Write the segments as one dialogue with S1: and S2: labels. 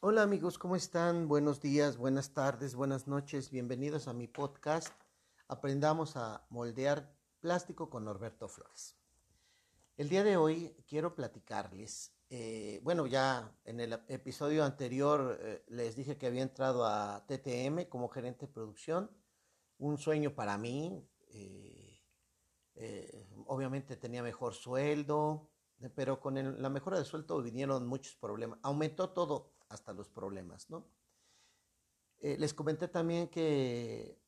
S1: Hola amigos, ¿cómo están? Buenos días, buenas tardes, buenas noches. Bienvenidos a mi podcast. Aprendamos a moldear plástico con Norberto Flores. El día de hoy quiero platicarles, eh, bueno, ya en el episodio anterior eh, les dije que había entrado a TTM como gerente de producción, un sueño para mí, eh, obviamente tenía mejor sueldo, pero con la mejora de sueldo vinieron muchos problemas, aumentó todo, hasta los problemas, ¿no? les comenté también que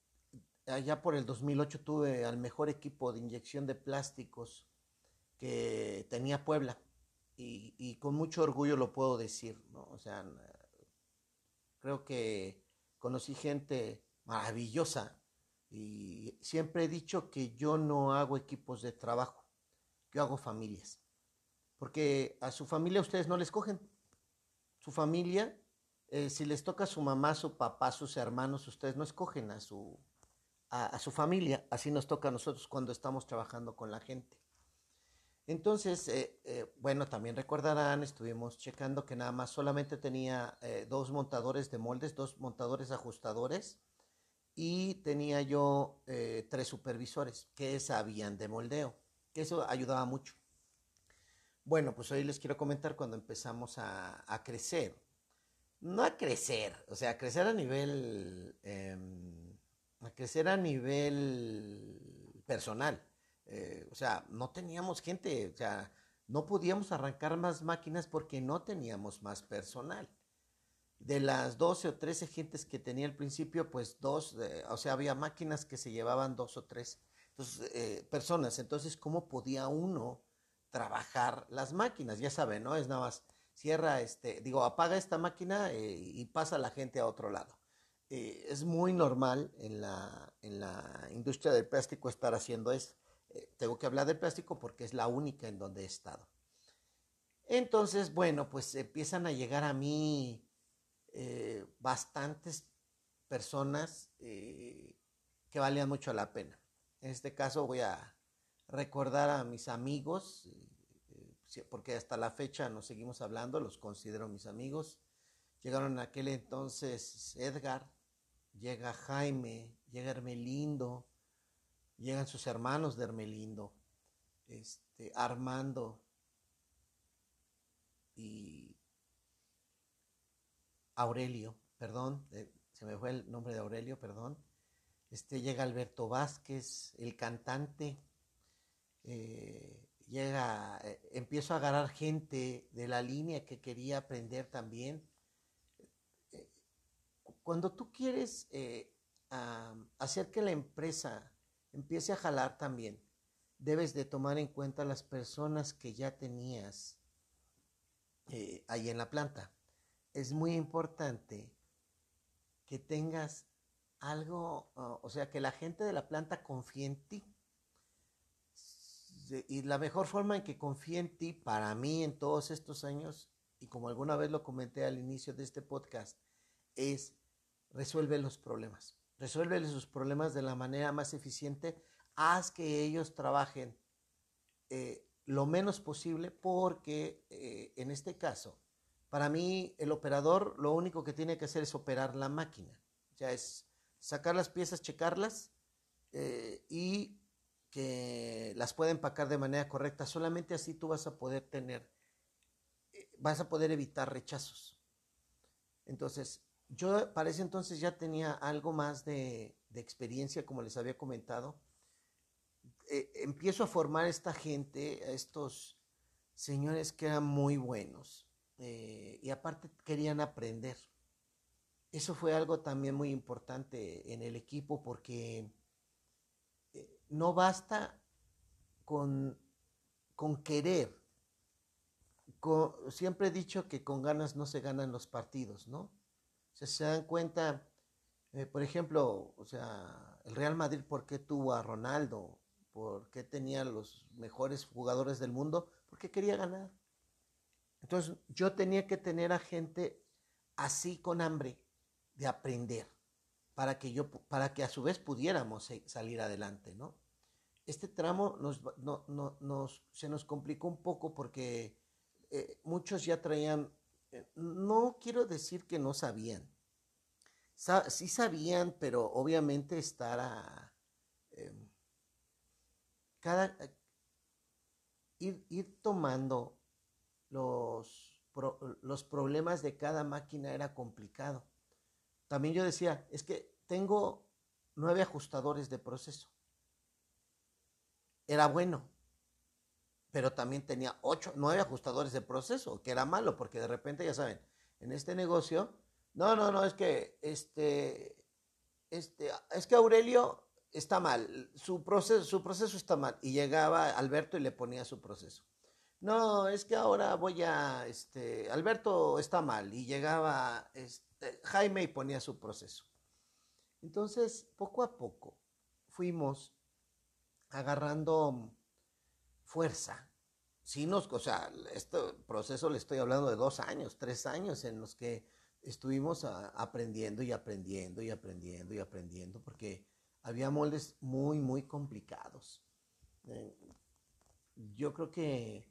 S1: allá por el 2008 tuve al mejor equipo de inyección de plásticos que tenía Puebla. Y, con mucho orgullo lo puedo decir, ¿no? O sea, creo que conocí gente maravillosa y siempre he dicho que yo no hago equipos de trabajo, yo hago familias. Porque a su familia ustedes no les cogen. Su familia, eh, si les toca a su mamá, su papá, sus hermanos, ustedes no escogen a su, a su familia. Así nos toca a nosotros cuando estamos trabajando con la gente. Entonces, eh, eh, bueno, también recordarán, estuvimos checando que nada más solamente tenía dos montadores de moldes, dos montadores ajustadores y tenía yo tres supervisores que sabían de moldeo, que eso ayudaba mucho. Bueno, pues hoy les quiero comentar cuando empezamos a, crecer. No a crecer, o sea, a crecer a nivel, em, a crecer a nivel personal eh, o sea, no teníamos gente, o sea, no podíamos arrancar más máquinas porque no teníamos más personal. De las 12 o 13 gentes que tenía al principio, pues dos, eh, o sea, había máquinas que se llevaban dos o tres eh, personas. Entonces, ¿cómo podía uno trabajar las máquinas? Ya saben, ¿no? Es nada más, cierra, este, digo, apaga esta máquina y pasa la gente a otro lado. es muy normal en la, en la industria del plástico estar haciendo eso. Eh, tengo que hablar del plástico porque es la única en donde he estado. Entonces, bueno, pues empiezan a llegar a mí eh, bastantes personas eh, que valían mucho la pena. En este caso voy a recordar a mis amigos, porque hasta la fecha nos seguimos hablando, los considero mis amigos. Llegaron en aquel entonces Edgar, llega Jaime, llega Hermelindo, llegan sus hermanos de Hermelindo, este, Armando y Aurelio, perdón, eh, se me fue el nombre de Aurelio, perdón. Este, llega Alberto Vázquez, el cantante, eh, llega, eh, empiezo a agarrar gente de la línea que quería aprender también. Cuando tú quieres hacer que la empresa empiece a jalar también, debes de tomar en cuenta las personas que ya tenías eh, ahí en la planta. Es muy importante que tengas algo, o sea, que la gente de la planta confíe en ti. Y la mejor forma en que confíe en ti, para mí en todos estos años, y como alguna vez lo comenté al inicio de este podcast, es resuelve los problemas. Resuelve sus problemas de la manera más eficiente. Haz que ellos trabajen eh, lo menos posible porque eh, en este caso, para mí el operador lo único que tiene que hacer es operar la máquina. Sea, es sacar las piezas, checarlas eh, y que las pueda empacar de manera correcta. Solamente así tú vas a poder tener, vas a poder evitar rechazos. Entonces, yo para ese entonces ya tenía algo más de, experiencia, como les había comentado. Eh, empiezo a formar esta gente, a estos señores que eran muy buenos eh, y aparte querían aprender. Eso fue algo también muy importante en el equipo porque eh, no basta con, con querer. siempre he dicho que con ganas no se ganan los partidos, ¿no? se dan cuenta, eh, por ejemplo, o sea, el Real Madrid, ¿por qué tuvo a Ronaldo? ¿Por qué tenía los mejores jugadores del mundo? Porque quería ganar. Entonces yo tenía que tener a gente así con hambre de aprender para que yo para que a su vez pudiéramos salir adelante, ¿no? Este tramo nos, no, no, nos, se nos complicó un poco porque eh, muchos ya traían eh, no quiero decir que no sabían. sí sabían, pero obviamente estar a... Em, cada, ir, ir tomando los, los problemas de cada máquina era complicado. También yo decía, es que tengo nueve ajustadores de proceso. Era bueno, pero también tenía ocho, nueve ajustadores de proceso, que era malo, porque de repente, ya saben, en este negocio, no, no, no, es que este, este, es que Aurelio está mal, su proceso, su proceso está mal. Y llegaba Alberto y le ponía su proceso. No, es que ahora voy a, este, Alberto está mal. Y llegaba este, Jaime y ponía su proceso. Entonces, poco a poco fuimos agarrando fuerza. Sí nos, o sea, este proceso le estoy hablando de dos años, tres años en los que estuvimos aprendiendo y aprendiendo y aprendiendo y aprendiendo, porque había moldes muy, muy complicados. Eh, yo creo que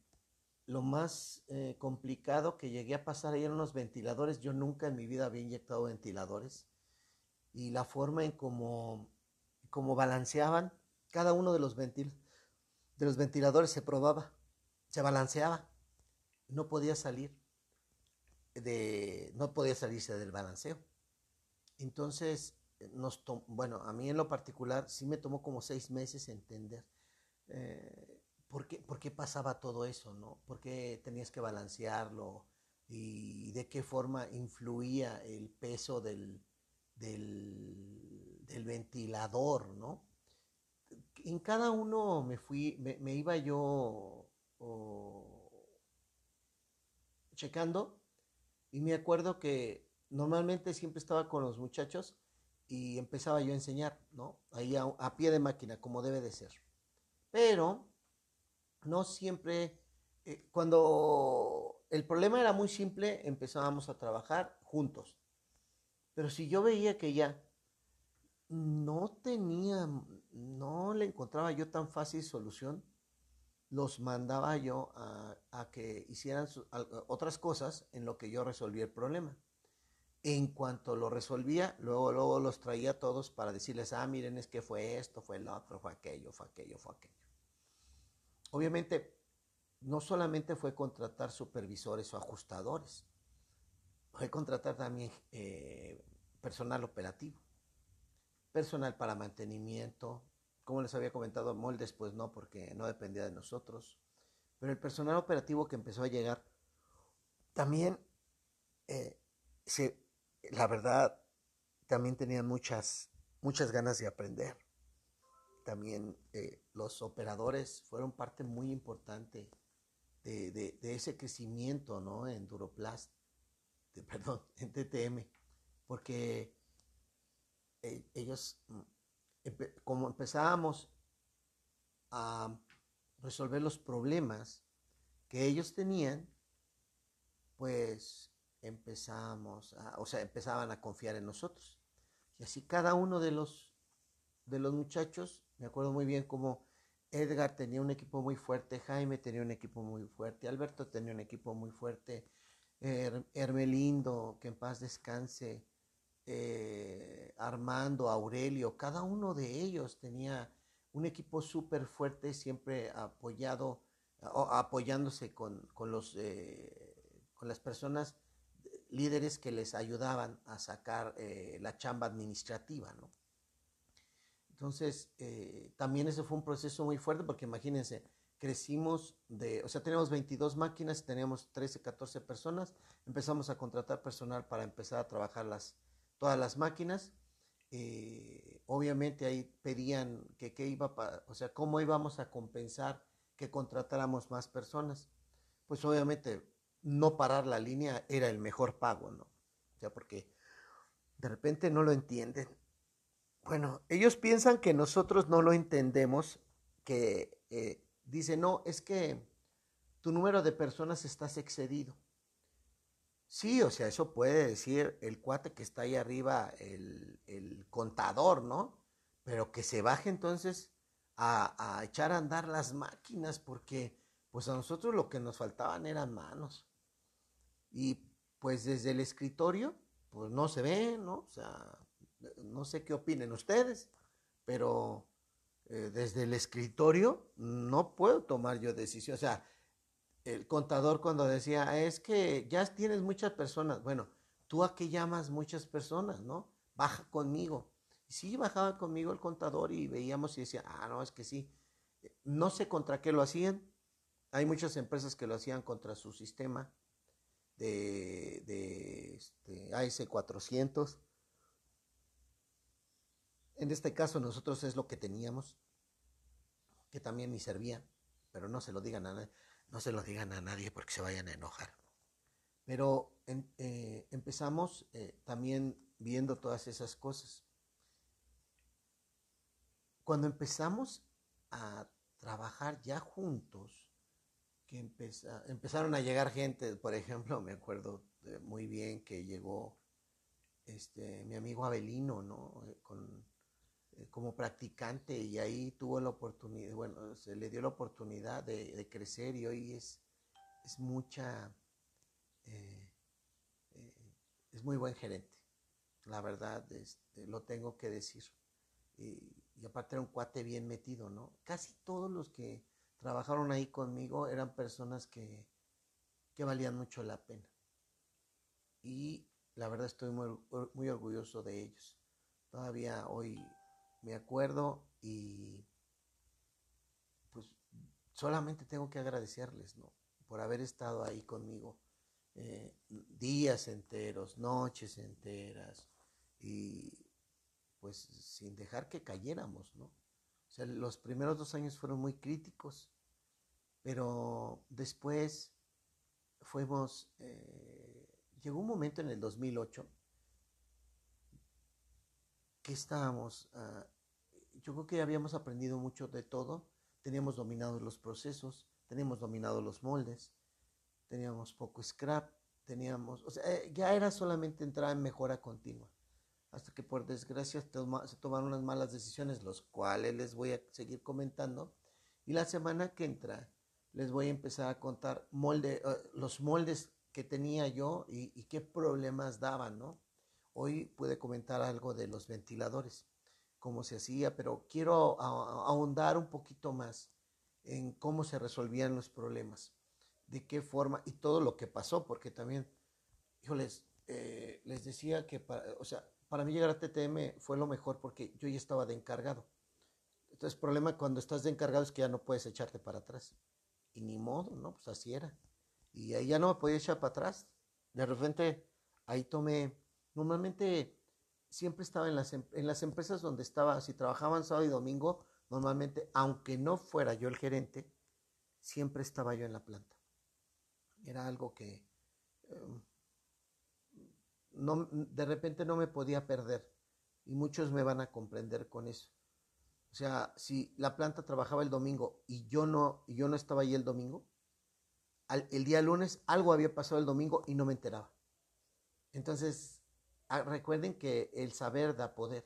S1: lo más eh, complicado que llegué a pasar eran los ventiladores. Yo nunca en mi vida había inyectado ventiladores. Y la forma en cómo, balanceaban cada uno de los, ventil, de los ventiladores se probaba, se balanceaba. No podía salir de, no podía salirse del balanceo. Entonces, nos bueno, a mí en lo particular sí me tomó como seis meses entender eh, por, qué, por, qué, pasaba todo eso, ¿no? ¿Por qué tenías que balancearlo? Y de qué forma influía el peso del, del, ventilador, ¿no? En cada uno me fui, me, iba yo checando y me acuerdo que normalmente siempre estaba con los muchachos y empezaba yo a enseñar, ¿no? Ahí a, pie de máquina, como debe de ser. Pero no siempre, eh, cuando el problema era muy simple, empezábamos a trabajar juntos. Pero si yo veía que ya no tenía, no le encontraba yo tan fácil solución, los mandaba yo a, que hicieran otras cosas en lo que yo resolvía el problema. En cuanto lo resolvía, luego, luego los traía todos para decirles, ah, miren, es que fue esto, fue el otro, fue aquello, fue aquello, fue aquello. Obviamente, no solamente fue contratar supervisores o ajustadores, fue contratar también eh, personal operativo, personal para mantenimiento, como les había comentado, moldes, pues no, porque no dependía de nosotros, pero el personal operativo que empezó a llegar también eh, la verdad, también tenían muchas, muchas ganas de aprender. También eh, los operadores fueron parte muy importante de, ese crecimiento ¿no? en Duroplast, perdón, en TTM, porque eh, ellos, mm, como empezábamos a resolver los problemas que ellos tenían, pues empezamos, o sea, empezaban a confiar en nosotros. Y así cada uno de los, de los muchachos, me acuerdo muy bien como Edgar tenía un equipo muy fuerte, Jaime tenía un equipo muy fuerte, Alberto tenía un equipo muy fuerte, Hermelindo, que en paz descanse, eh, Armando, Aurelio, cada uno de ellos tenía un equipo súper fuerte, siempre apoyado, apoyándose con, los, eh, con las personas líderes que les ayudaban a sacar eh, la chamba administrativa, ¿no? Entonces, eh, también ese fue un proceso muy fuerte porque imagínense, crecimos de, o sea, teníamos 22 máquinas, teníamos 13, 14 personas, empezamos a contratar personal para empezar a trabajar las, todas las máquinas. Eh, obviamente ahí pedían que qué iba, o sea, cómo íbamos a compensar que contratáramos más personas. Pues obviamente no parar la línea era el mejor pago, ¿no? O sea, porque de repente no lo entienden. Bueno, ellos piensan que nosotros no lo entendemos, que eh, dicen, no, es que tu número de personas estás excedido. Sí, o sea, eso puede decir el cuate que está ahí arriba, el, el contador, ¿no? Pero que se baje entonces a, a, echar a andar las máquinas, porque pues a nosotros lo que nos faltaban eran manos. Y pues desde el escritorio, pues no se ve, ¿no? O sea, no sé qué opinen ustedes, pero eh, desde el escritorio no puedo tomar yo decisión. O sea, el contador cuando decía, es que ya tienes muchas personas, bueno, ¿tú a qué llamas muchas personas, no? Baja conmigo. Y sí, bajaba conmigo el contador y veíamos y decía, ah, no, es que sí. No sé contra qué lo hacían. Hay muchas empresas que lo hacían contra su sistema de, de este, AS400. En este caso nosotros es lo que teníamos, que también ni servía, pero no se lo digan a nadie, no se lo digan a nadie porque se vayan a enojar. Pero eh, empezamos eh, también viendo todas esas cosas. Cuando empezamos a trabajar ya juntos, que empezaron a llegar gente, por ejemplo, me acuerdo muy bien que llegó este, mi amigo Abelino, ¿no? Eh, eh, como practicante y ahí tuvo la oportunidad, bueno, se le dio la oportunidad de, crecer y hoy es, es mucha, eh, es muy buen gerente, la verdad, este, lo tengo que decir. Y, y aparte era un cuate bien metido, ¿no? Casi todos los que trabajaron ahí conmigo eran personas que, que valían mucho la pena. Y la verdad estoy muy, muy orgulloso de ellos. Todavía hoy me acuerdo y pues solamente tengo que agradecerles, ¿no? Por haber estado ahí conmigo eh, días enteros, noches enteras y pues sin dejar que cayéramos, ¿no? O sea, los primeros dos años fueron muy críticos, pero después fuimos, eh, llegó un momento en el 2008 estábamos, ah, yo creo que habíamos aprendido mucho de todo, teníamos dominados los procesos, teníamos dominados los moldes, teníamos poco scrap, teníamos, o sea, eh, ya era solamente entrar en mejora continua hasta que por desgracia se tomaron unas malas decisiones, los cuales les voy a seguir comentando. Y la semana que entra les voy a empezar a contar molde, eh, los moldes que tenía yo y, qué problemas daban, ¿no? Hoy pude comentar algo de los ventiladores, cómo se hacía, pero quiero ahondar un poquito más en cómo se resolvían los problemas, de qué forma y todo lo que pasó, porque también, híjoles, eh, les decía que, o sea, para mí llegar a TTM fue lo mejor porque yo ya estaba de encargado. Entonces, el problema cuando estás de encargado es que ya no puedes echarte para atrás. Y ni modo, ¿no? Pues así era. Y ahí ya no me podía echar para atrás. De repente, ahí tomé, normalmente siempre estaba en las, em, en las empresas donde estaba, si trabajaban sábado y domingo, normalmente, aunque no fuera yo el gerente, siempre estaba yo en la planta. Era algo que em, no, de repente no me podía perder y muchos me van a comprender con eso. O sea, si la planta trabajaba el domingo y yo no, y yo no estaba ahí el domingo, el día lunes algo había pasado el domingo y no me enteraba. Entonces, recuerden que el saber da poder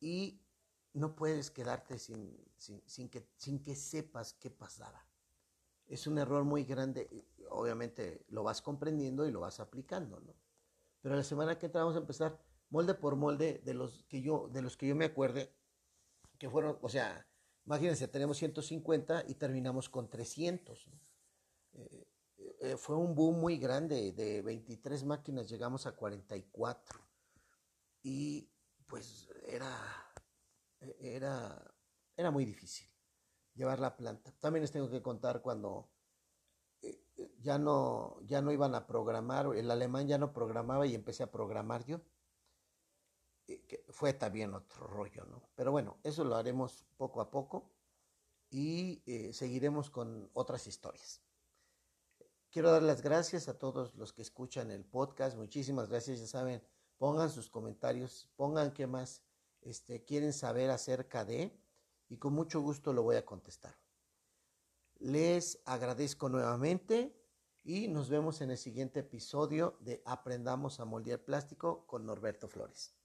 S1: y no puedes quedarte sin, sin, que, sin que sepas qué pasaba. Es un error muy grande, obviamente lo vas comprendiendo y lo vas aplicando, ¿no? Pero la semana que entra vamos a empezar molde por molde de los que yo, de los que yo me acuerde, que fueron, o sea, imagínense, tenemos 150 y terminamos con 300. Eh, eh, fue un boom muy grande, de 23 máquinas llegamos a 44. Y pues era, era, era muy difícil llevar la planta. También les tengo que contar cuando ya no, ya no iban a programar, el alemán ya no programaba y empecé a programar yo. Fue también otro rollo, ¿no? Pero bueno, eso lo haremos poco a poco y eh, seguiremos con otras historias. Quiero dar las gracias a todos los que escuchan el podcast. Muchísimas gracias, ya saben, pongan sus comentarios, pongan qué más este, quieren saber acerca de y con mucho gusto lo voy a contestar. Les agradezco nuevamente y nos vemos en el siguiente episodio de Aprendamos a moldear plástico con Norberto Flores.